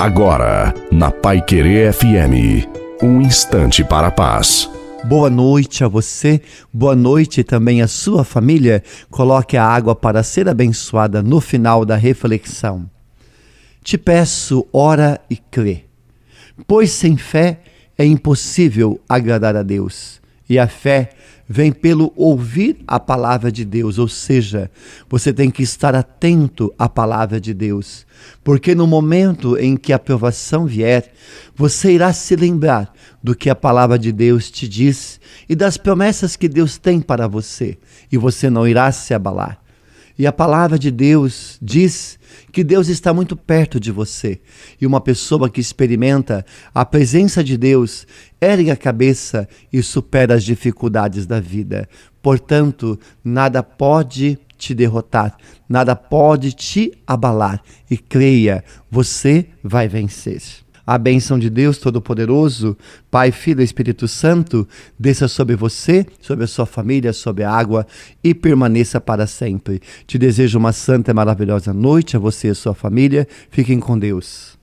Agora, na Pai Querer FM, um instante para a paz. Boa noite a você, boa noite também à sua família. Coloque a água para ser abençoada no final da reflexão. Te peço, ora e crê, pois sem fé é impossível agradar a Deus. E a fé vem pelo ouvir a palavra de Deus, ou seja, você tem que estar atento à palavra de Deus, porque no momento em que a provação vier, você irá se lembrar do que a palavra de Deus te diz e das promessas que Deus tem para você, e você não irá se abalar. E a palavra de Deus diz que Deus está muito perto de você. E uma pessoa que experimenta a presença de Deus ergue a cabeça e supera as dificuldades da vida. Portanto, nada pode te derrotar, nada pode te abalar. E creia, você vai vencer. A bênção de Deus Todo-Poderoso, Pai, Filho e Espírito Santo, desça sobre você, sobre a sua família, sobre a água e permaneça para sempre. Te desejo uma santa e maravilhosa noite a você e a sua família. Fiquem com Deus.